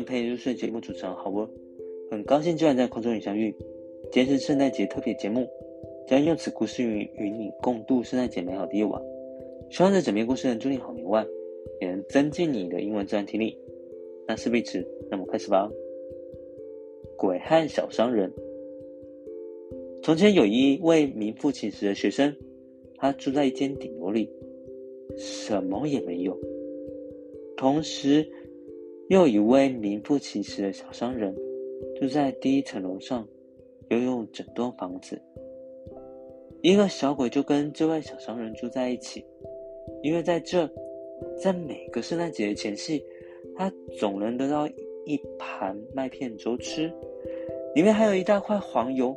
我是今晚陪你入睡节目主持人郝波，很高兴今晚在空中与相遇。今天是圣诞节特别节目，将用此故事与与你共度圣诞节美好的夜晚。希望这整篇故事能助你好眠外，也能增进你的英文自然听力。那事不宜迟，那么开始吧。鬼和小商人。从前有一位名副其实的学生，他住在一间顶楼里，什么也没有。同时，又一位名副其实的小商人，住在第一层楼上，拥有整栋房子。一个小鬼就跟这位小商人住在一起，因为在这，在每个圣诞节前夕，他总能得到一盘麦片粥吃，里面还有一大块黄油。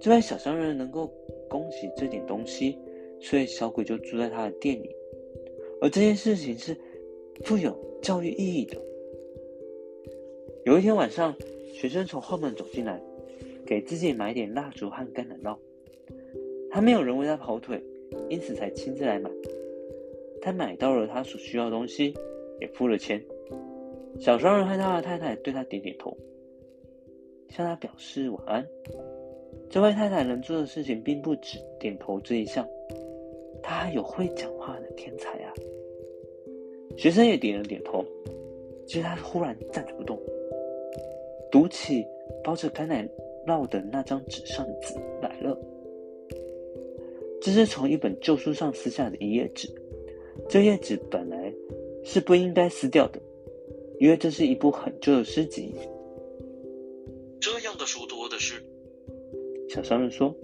这位小商人能够供给这点东西，所以小鬼就住在他的店里。而这件事情是。富有教育意义的。有一天晚上，学生从后门走进来，给自己买点蜡烛和橄榄酪。他没有人为他跑腿，因此才亲自来买。他买到了他所需要的东西，也付了钱。小商人和他的太太对他点点头，向他表示晚安。这位太太能做的事情并不止点头这一项，她还有会讲话的天才啊！学生也点了点头，接着他忽然站着不动，读起包着橄榄酪的那张纸上的字来了。这是从一本旧书上撕下的一页纸，这页纸本来是不应该撕掉的，因为这是一部很旧的诗集。这样的书多的是，小商人说：“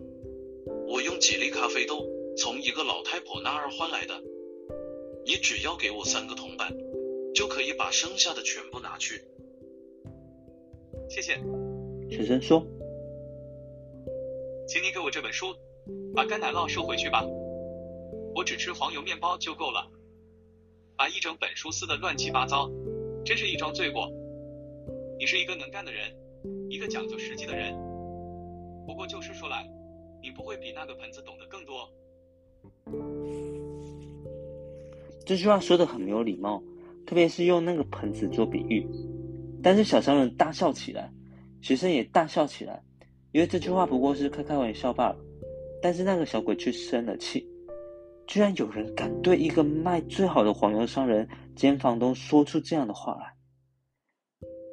我用几粒咖啡豆从一个老太婆那儿换来的。”你只要给我三个铜板，就可以把剩下的全部拿去。谢谢。婶婶说：“请你给我这本书，把干奶酪收回去吧。我只吃黄油面包就够了。把一整本书撕得乱七八糟，真是一桩罪过。你是一个能干的人，一个讲究实际的人。不过就是说来，你不会比那个盆子懂得更多。”这句话说的很没有礼貌，特别是用那个盆子做比喻。但是小商人大笑起来，学生也大笑起来，因为这句话不过是开开玩笑罢了。但是那个小鬼却生了气，居然有人敢对一个卖最好的黄油商人兼房东说出这样的话来。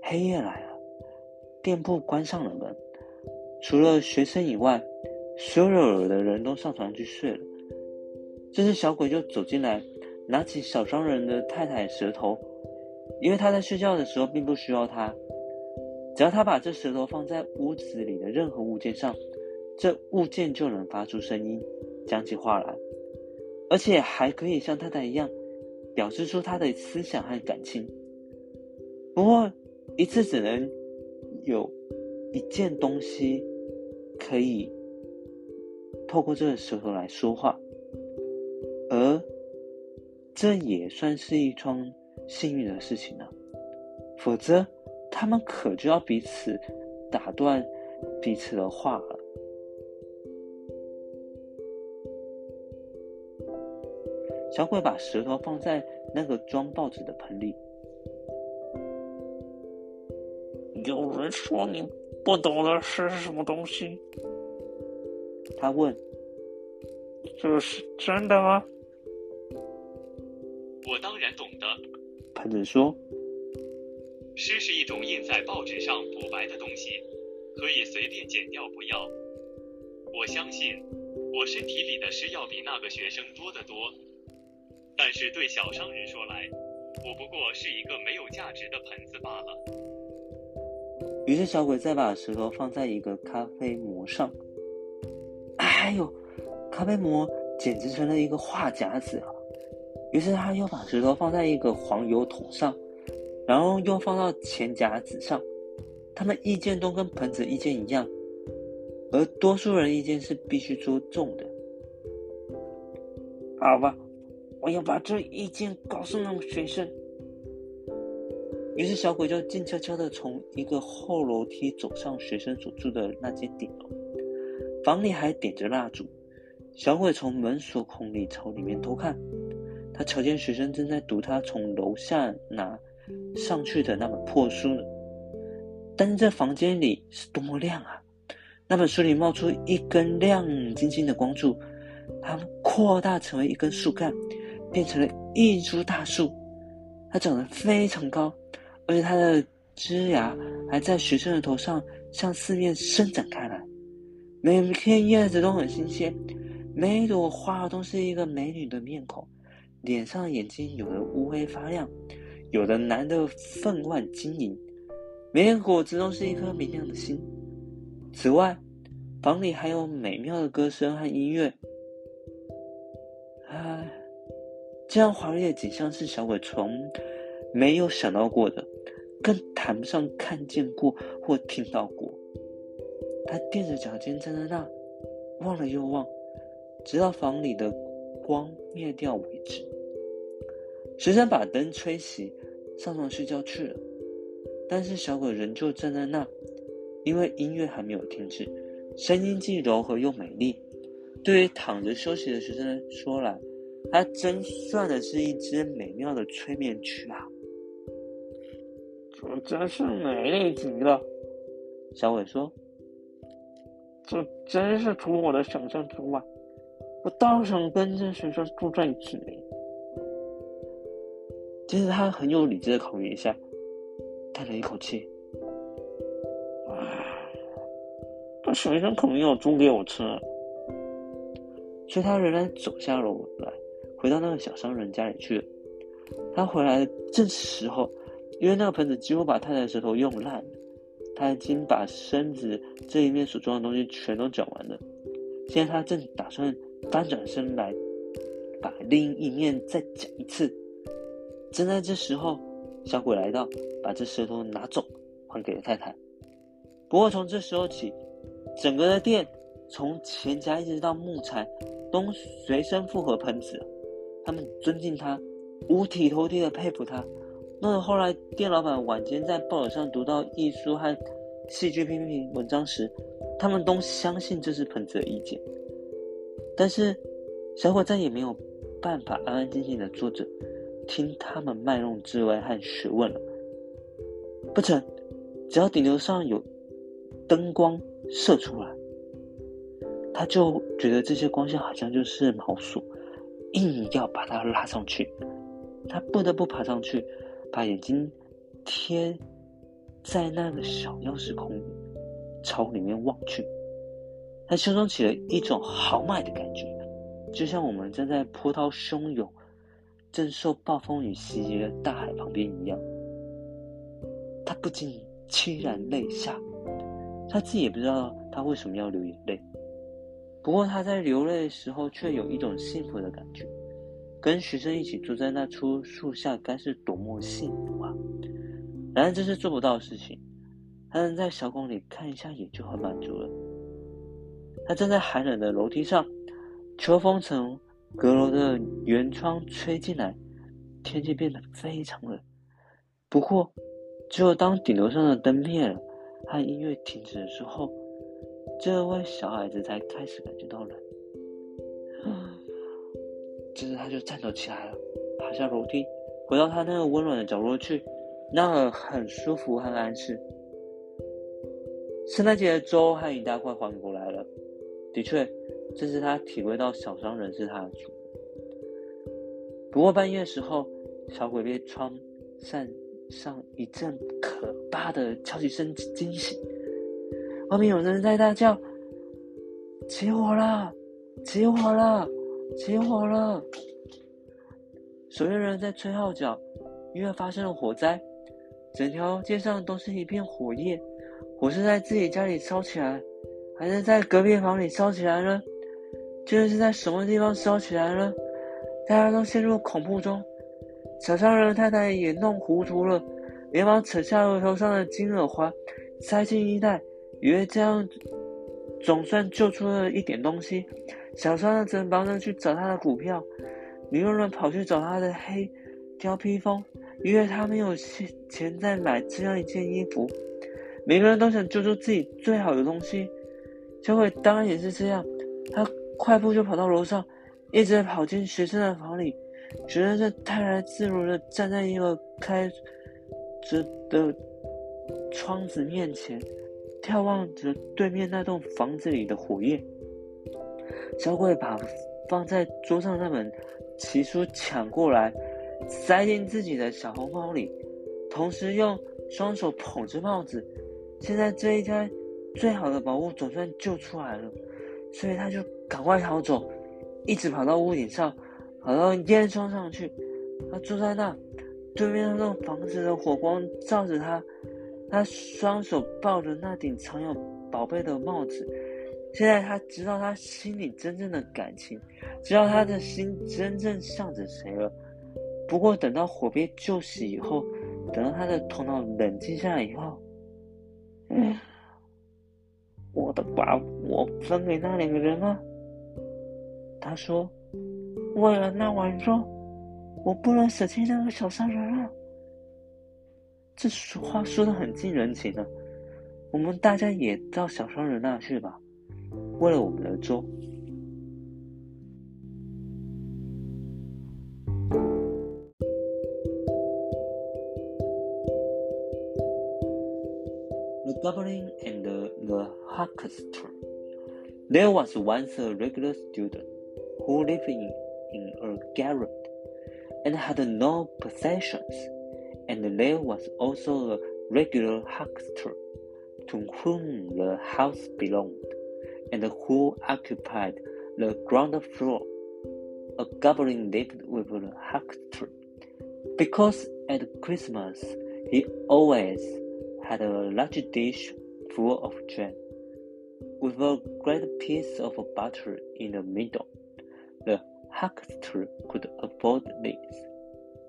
黑夜来了，店铺关上了门，除了学生以外，所有的人都上床去睡了。这时小鬼就走进来。拿起小商人的太太舌头，因为他在睡觉的时候并不需要它。只要他把这舌头放在屋子里的任何物件上，这物件就能发出声音，讲起话来，而且还可以像太太一样，表示出他的思想和感情。不过，一次只能有一件东西可以透过这个舌头来说话，而。这也算是一桩幸运的事情呢，否则他们可就要彼此打断彼此的话了。小鬼把舌头放在那个装报纸的盆里。有人说你不懂得是什么东西？他问：“这是真的吗？”我当然懂得，盘子说：“诗是一种印在报纸上补白的东西，可以随便剪掉不要。我相信我身体里的诗要比那个学生多得多，但是对小商人说来，我不过是一个没有价值的盆子罢了。”于是小鬼再把石头放在一个咖啡膜上，哎呦，咖啡膜简直成了一个话匣子啊！于是他又把石头放在一个黄油桶上，然后又放到钱夹子上。他们意见都跟盆子意见一样，而多数人意见是必须做重的。好吧，我要把这意见告诉那个学生。于是小鬼就静悄悄的从一个后楼梯走上学生所住的那间顶楼，房里还点着蜡烛。小鬼从门锁孔里朝里面偷看。他瞧见学生正在读他从楼下拿上去的那本破书呢。但是这房间里是多么亮啊！那本书里冒出一根亮晶晶的光柱，它扩大成为一根树干，变成了一株大树。它长得非常高，而且它的枝芽还在学生的头上向四面伸展开来。每片叶子都很新鲜，每一朵花都是一个美女的面孔，脸上眼睛有的乌黑发亮，有的蓝得分外晶莹。每个果子都是一颗明亮的心。此外，房里还有美妙的歌声和音乐。唉，这样华丽的景象是小鬼从没有想到过的，更谈不上看见过或听到过。他垫着脚尖站在那，望了又望，直到房里的光灭掉为止。学生把灯吹熄，上床睡觉去了。但是小鬼仍旧站在那，因为音乐还没有停止，声音既柔和又美丽。对于躺着休息的学生说来，它真算的是一支美妙的催眠曲啊！这真是美丽极了，小伟说：“这真是出我的想象之外，我倒想跟这学生住在一起。”其实他很有理智的考虑一下。叹了一口气，唉，这学生可能要煮给我吃，所以他仍然走下楼来，回到那个小商人家里去了。他回来的正是时候，因为那个盆子几乎把太太的舌头用烂了。他已经把身子这一面所装的东西全都讲完了，现在他正打算翻转身来，把另一面再讲一次。正在这时候。小鬼来到，把这舌头拿走，还给了太太。不过从这时候起，整个的店从钱夹一直到木材，都随身附和喷子。他们尊敬他，五体投地的佩服他。弄得后来店老板晚间在报纸上读到艺术和戏剧批评文章时，他们都相信这是喷子的意见。但是小鬼再也没有办法安安静静的坐着。听他们卖弄智慧和学问了，不成，只要顶流上有灯光射出来，他就觉得这些光线好像就是毛鼠，硬要把它拉上去，他不得不爬上去，把眼睛贴在那个小钥匙孔朝里面望去，他心中起了一种豪迈的感觉，就像我们站在波涛汹涌。正受暴风雨袭击的大海旁边一样，他不禁凄然泪下。他自己也不知道他为什么要流眼泪，不过他在流泪的时候却有一种幸福的感觉。跟学生一起住在那棵树下，该是多么幸福啊！然而这是做不到的事情。他能在小宫里看一下也就很满足了。他站在寒冷的楼梯上，秋风从。阁楼的圆窗吹进来，天气变得非常冷。不过，只有当顶楼上的灯灭了，和音乐停止的时候，这位小孩子才开始感觉到冷。接着，他就站走起来了，爬下楼梯，回到他那个温暖的角落去，那儿很舒服和安适。圣诞节的粥和一大块还过来了，的确。这是他体会到小商人是他的主。不过半夜时候，小鬼被窗扇上一阵可怕的敲击声惊醒，外面有人在大叫：“起火了！起火了！起火了！”守夜人在吹号角，因为发生了火灾，整条街上都是一片火焰。火是在自己家里烧起来，还是在隔壁房里烧起来呢？究竟是在什么地方烧起来了？大家都陷入恐怖中。小商人太太也弄糊涂了，连忙扯下额头上的金耳环，塞进衣袋，以为这样总算救出了一点东西。小商人则忙着去找他的股票，女佣人跑去找他的黑貂披风，因为他没有钱钱再买这样一件衣服。每个人都想救出自己最好的东西，小鬼当然也是这样，他。快步就跑到楼上，一直跑进学生的房里。学生正泰然自若的站在一个开着的窗子面前，眺望着对面那栋房子里的火焰。小鬼把放在桌上那本奇书抢过来，塞进自己的小红包里，同时用双手捧着帽子。现在这一家最好的宝物总算救出来了，所以他就赶快逃走，一直跑到屋顶上，跑到烟囱上去。他坐在那，对面那栋房子的火光照着他，他双手抱着那顶藏有宝贝的帽子。现在他知道他心里真正的感情，知道他的心真正向着谁了。不过等到火被救熄以后，等到他的头脑冷静下来以后，嗯，我的把我分给那两个人了。他说：“为了那碗粥，我不能舍弃那个小商人啊。”这话说的很近人情的。我们大家也到小商人那去吧。为了我们的粥。The Goblin and The huckster. There was once a regular student who lived in, in a garret and had no possessions, and there was also a regular huckster to whom the house belonged and who occupied the ground floor. A goblin lived with the huckster, because at Christmas he always had a large dish full of jam, with a great piece of butter in the middle. The huckster could afford this,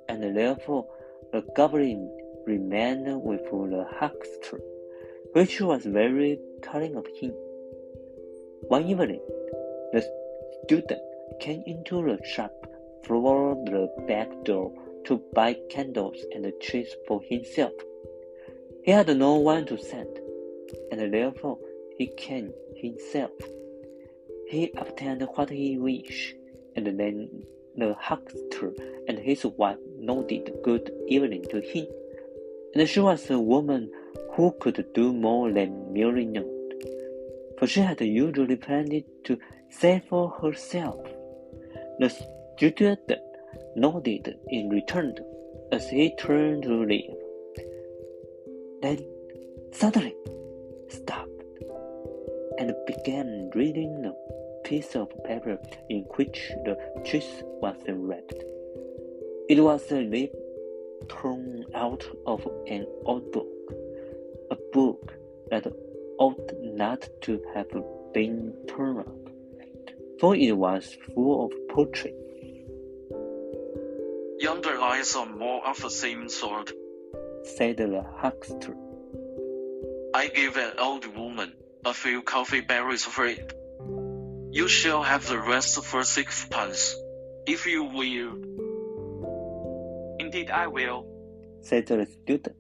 and therefore the goblin remained with the huckster, which was very kind of him. One evening, the student came into the shop through the back door to buy candles and cheese for himself. He had no one to send, and therefore he came himself. He obtained what he wished, and then the huckster and his wife nodded good evening to him. And she was a woman who could do more than merely know for she had usually planned to say for herself. The student nodded in return as he turned to leave. Then suddenly and began reading a piece of paper in which the truth was wrapped. It was a leaf torn out of an old book, a book that ought not to have been torn up, for it was full of poetry. Yonder lies some more of the same sort, said the huckster. I gave an old woman a few coffee berries for it. You shall have the rest for sixpence, if you will. Indeed, I will, said the student.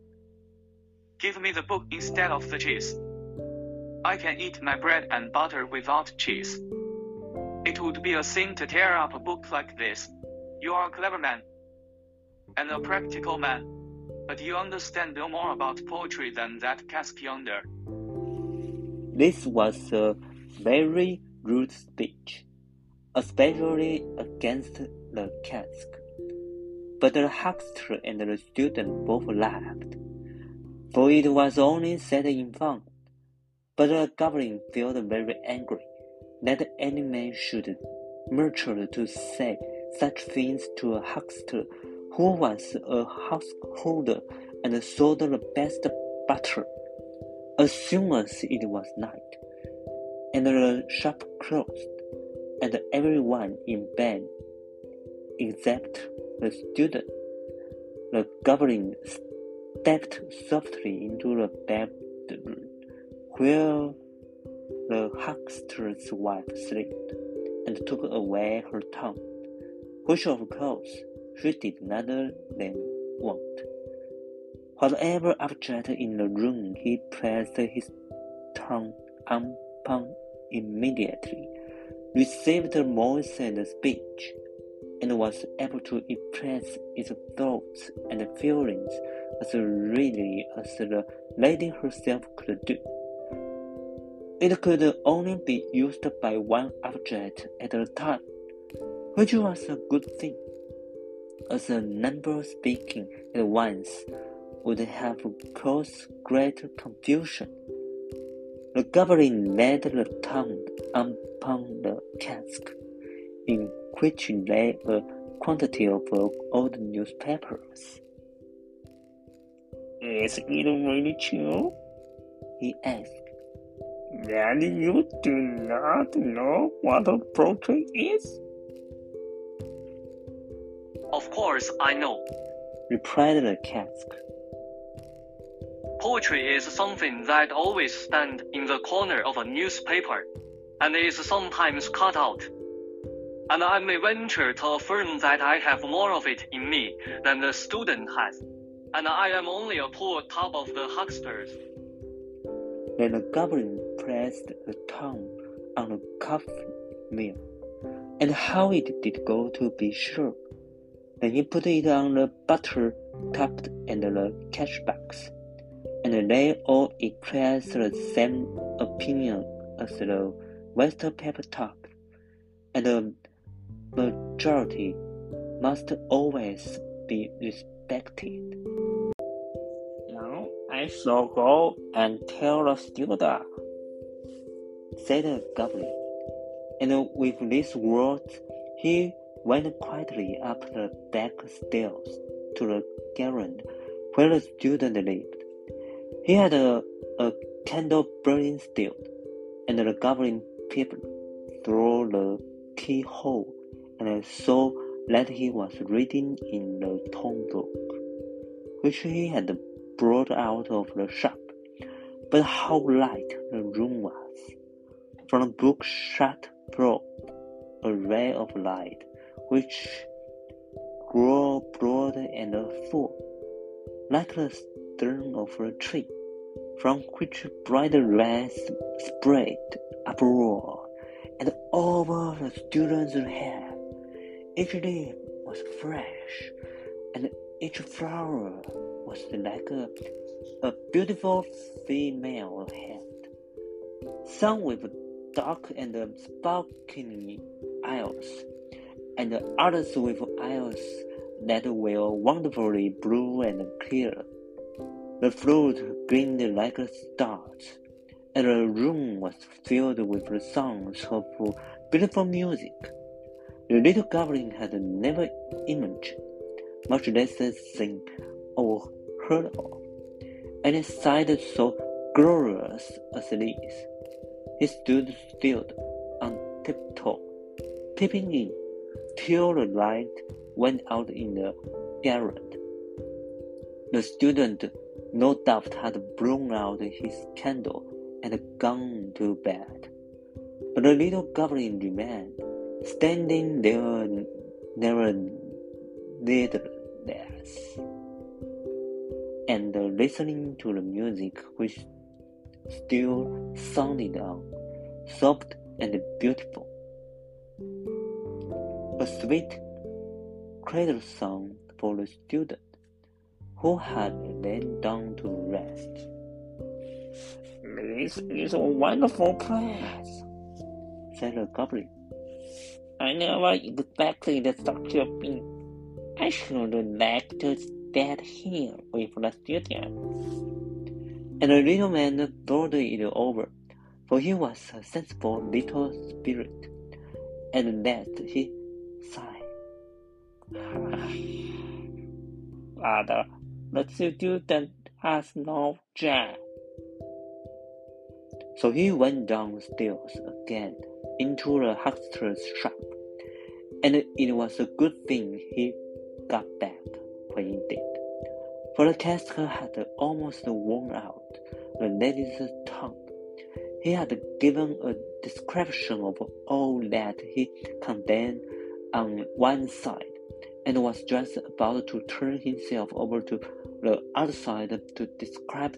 Give me the book instead of the cheese. I can eat my bread and butter without cheese. It would be a sin to tear up a book like this. You are a clever man and a practical man, but you understand no more about poetry than that cask yonder. This was a very rude speech, especially against the cask. But the huckster and the student both laughed, for it was only said in fun. But the goblin felt very angry that any man should venture to say such things to a huckster who was a householder and sold the best butter. As soon as it was night, and the shop closed, and everyone in bed except the student, the goblin stepped softly into the bedroom where the huckster's wife slept, and took away her tongue, which of course she did not then want. Whatever object in the room he placed his tongue upon immediately, received moistened speech, and was able to express his thoughts and feelings as readily as the lady herself could do. It could only be used by one object at a time, which was a good thing, as a number speaking at once would have caused great confusion. The goblin laid the tongue upon the cask, in which lay a quantity of old newspapers. Is it really true? He asked. That you do not know what a poetry is? Of course I know. Replied the cask. Poetry is something that always stands in the corner of a newspaper, and is sometimes cut out. And I may venture to affirm that I have more of it in me than the student has, and I am only a poor top of the hucksters. Then the goblin pressed the tongue on the coffee mill, and how it did go to be sure. Then he put it on the butter tub and the cash box and they all expressed the same opinion as the West paper top, and the majority must always be respected. Now I shall go and tell the student, said the goblin, and with these words he went quietly up the back stairs to the garret where the student lived. He had a, a candle burning still, and the goblin peeped through the keyhole and saw that he was reading in the tone book, which he had brought out of the shop. But how light the room was! From the book shut broad a ray of light, which grew broad and full, like the stem of a tree from which bright rays spread upward and over the student's head. Each leaf was fresh, and each flower was like a, a beautiful female head, some with dark and sparkling eyes, and others with eyes that were wonderfully blue and clear. The flute gleamed like stars, and the room was filled with the sounds of beautiful music. The little goblin had never imagined, much less seen or heard of, any sight so glorious as this. He stood still on tiptoe, peeping in, till the light went out in the garret. The student no doubt had blown out his candle and gone to bed. But the little goblin remained, standing there nevertheless, and listening to the music which still sounded on, soft and beautiful. A sweet cradle song for the student who had lain down to rest. This is a wonderful place, said the goblin. I never expected such a thing. I should like to stay here with the student. And the little man thought it over, for he was a sensible little spirit. And that he sighed. Father, the student has no job. So he went downstairs again into the huckster's shop, and it was a good thing he got back when he did, for the cask had almost worn out the lady's tongue. He had given a description of all that he contained on one side, and was just about to turn himself over to the other side to describe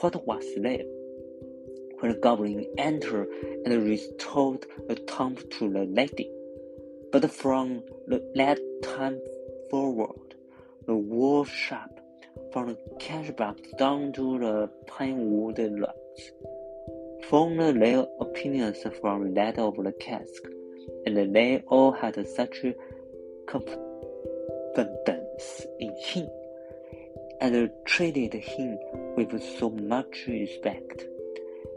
what was there. When the goblin entered and restored the tomb to the lady. But from that time forward, the wolf shop from the cash box down to the pine wood logs, formed their opinions from that of the cask, and they all had such confidence in him, and treated him with so much respect,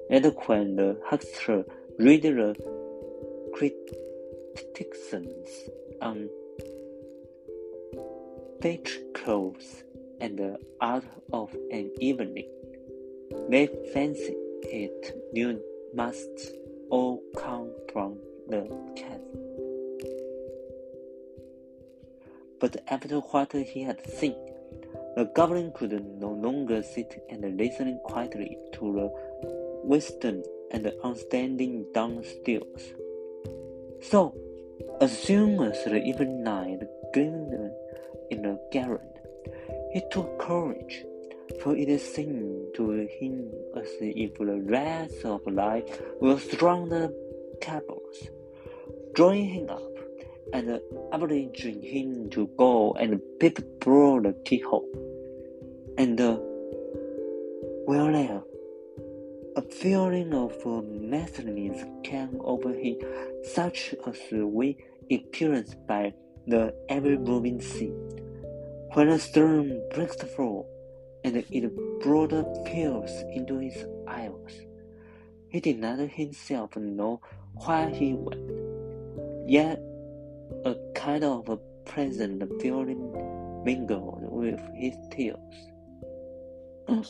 that when the huckster read the criticisms on clothes and the art of an evening. They fancy it you must all come from the cat. But after what he had seen, the goblin could no longer sit and listen quietly to the wisdom and understanding downstairs. So, as soon as the evening light gleamed in the garret. He took courage, for it seemed to him as if the rest of life were stronger cables, drawing him up and obliging him to go and peep through the keyhole. And uh, well there, a feeling of madness came over him, such as we experience by the ever moving sea. When a storm breaks through and it brought tears into his eyes, he did not himself know why he went. Yet a kind of a pleasant feeling mingled with his tears.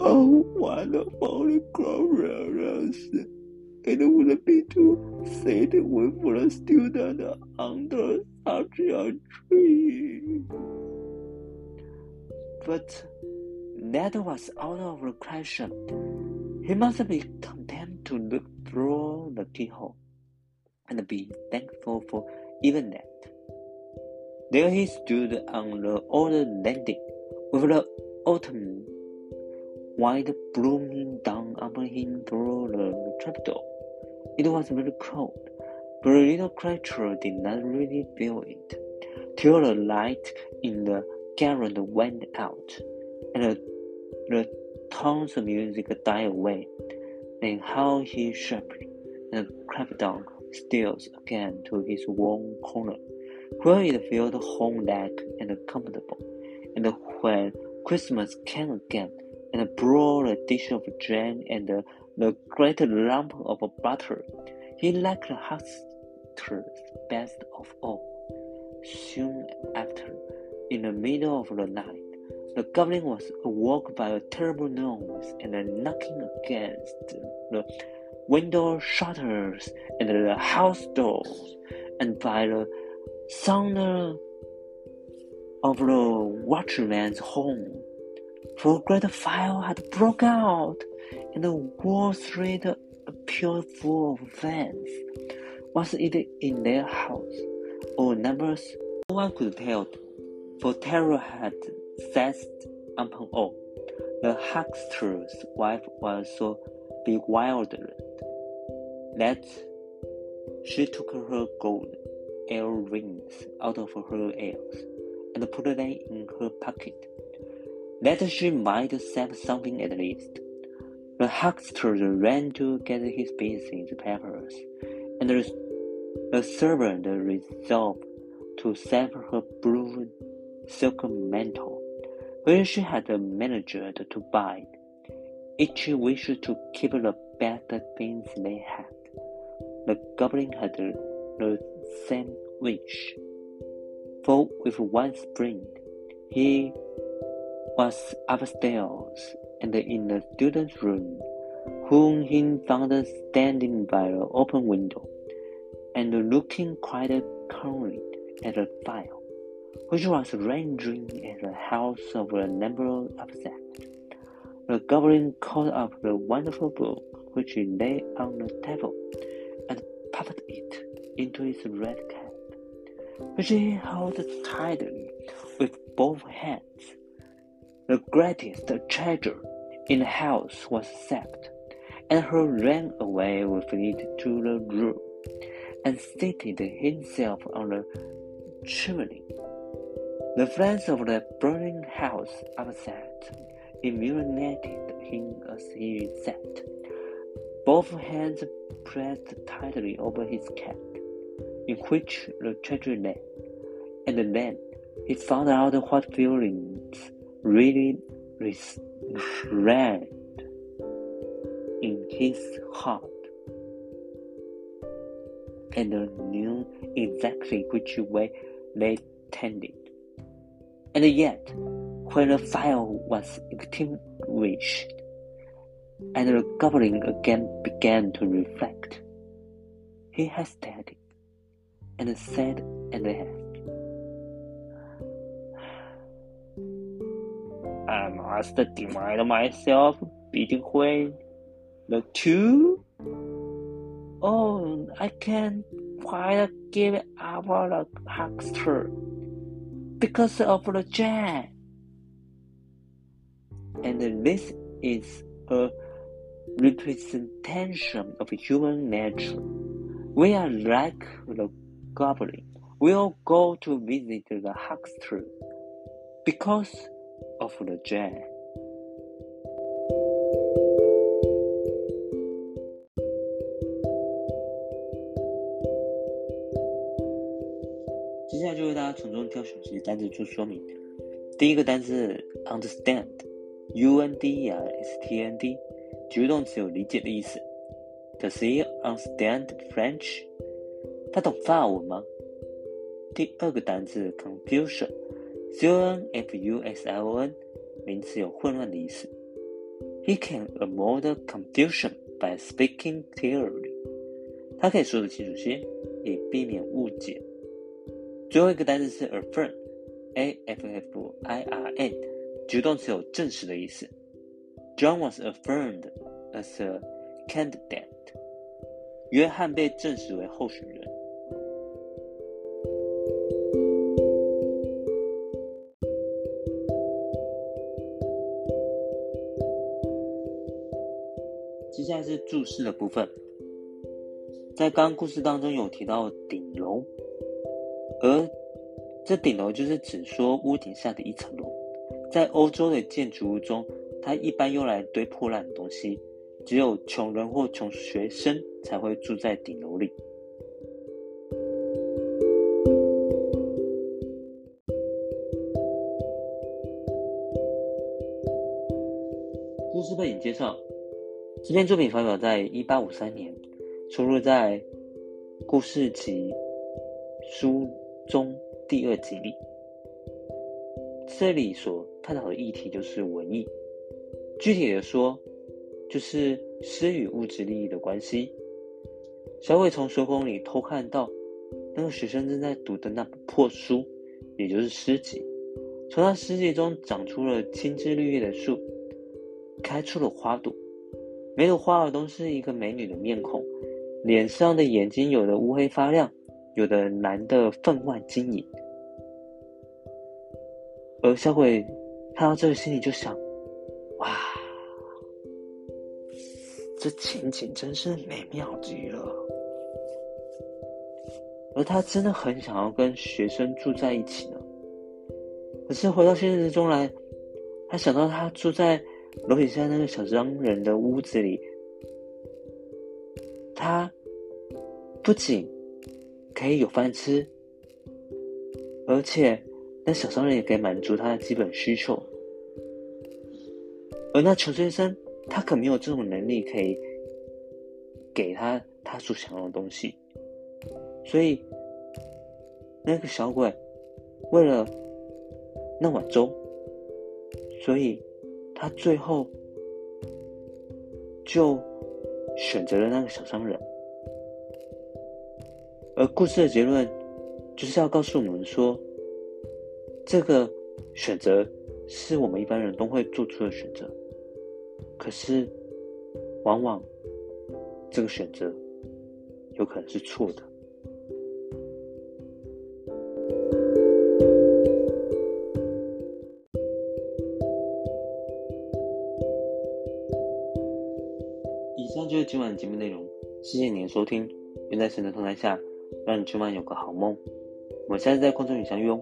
oh, wonderful glorious! It would be to sit with a student under such a tree. But that was out of the question. He must be content to look through the keyhole and be thankful for even that. There he stood on the old landing with the autumn wind blooming down upon him through the trapdoor. It was very cold, but the little creature did not really feel it, till the light in the garret went out, and the, the tones of music died away. Then how he shivered and crept down stairs again to his warm corner, where it feels home-like and comfortable. And when Christmas came again, and brought a dish of jam and the great lump of butter. He liked the hucksters best of all. Soon after, in the middle of the night, the goblin was awoke by a terrible noise and a knocking against the window shutters and the house doors, and by the sound of the watchman's horn for great fire had broken out, and the whole street appeared full of flames. Was it in their house, or numbers? No one could tell, for terror had seized upon all. The huckster's wife was so bewildered that she took her gold earrings out of her ears and put them in her pocket that she might save something at least. The huckster ran to get his business papers, and the servant resolved to save her blue silk mantle, which she had managed to buy. Each wished to keep the best things they had. The goblin had the same wish, for with one spring he was upstairs and in the student's room, whom he found standing by the open window and looking quite calmly at the fire, which was raging at the house of a number of sects. The goblin caught up the wonderful book which lay on the table puffed it into his red cap, which he held tightly with both hands. The greatest treasure in the house was saved, and he ran away with it to the room, and seated himself on the chimney. The flames of the burning house upset illuminated him as he sat, both hands pressed tightly over his cap, in which the treasure lay, and then he found out what feelings really ran in his heart, and knew exactly which way they tended. And yet, when the fire was extinguished, and the goblin again began to reflect, he hesitated and said at last, I must divide myself between the two. Oh, I can't quite give up the huckster because of the jam. And this is a representation of human nature. We are like the goblin. We'll go to visit the huckster because of the jam. 接下来就为大家从中挑选几个单词做说明。第一个单词 understand，U N D E R S T N D， 主动词有理解的意思。Does he understand French？他懂法文吗？第二个单词 confusion，C O N F U S I O N，名词有混乱的意思。He can avoid confusion by speaking clearly。他可以说得清楚些，以避免误解。最后一个单词是 affirm，A F F I R N，主动词有证实的意思。John was affirmed as a candidate。约翰被证实为候选人。接下来是注释的部分，在刚刚故事当中有提到顶楼。而这顶楼就是指说屋顶下的一层楼，在欧洲的建筑物中，它一般用来堆破烂的东西，只有穷人或穷学生才会住在顶楼里。故事背景介绍：这篇作品发表在一八五三年，收录在《故事集》书。中第二集里，这里所探讨的议题就是文艺。具体的说，就是诗与物质利益的关系。小伟从书封里偷看到那个学生正在读的那本破书，也就是诗集。从那诗集中长出了青枝绿叶的树，开出了花朵，每朵花儿都是一个美女的面孔，脸上的眼睛有的乌黑发亮。有的蓝的分外晶莹，而小鬼看到这个，心里就想：哇，这情景真是美妙极了。而他真的很想要跟学生住在一起呢。可是回到现实中来，他想到他住在楼底下那个小商人的屋子里，他不仅……可以有饭吃，而且那小商人也可以满足他的基本需求，而那穷先生他可没有这种能力可以给他他所想要的东西，所以那个小鬼为了那碗粥，所以他最后就选择了那个小商人。而故事的结论，就是要告诉我们说，这个选择是我们一般人都会做出的选择。可是，往往这个选择有可能是错的。以上就是今晚的节目内容，谢谢您的收听。愿在神的同在下。让你今晚有个好梦，我们下次在空中里相遇哦，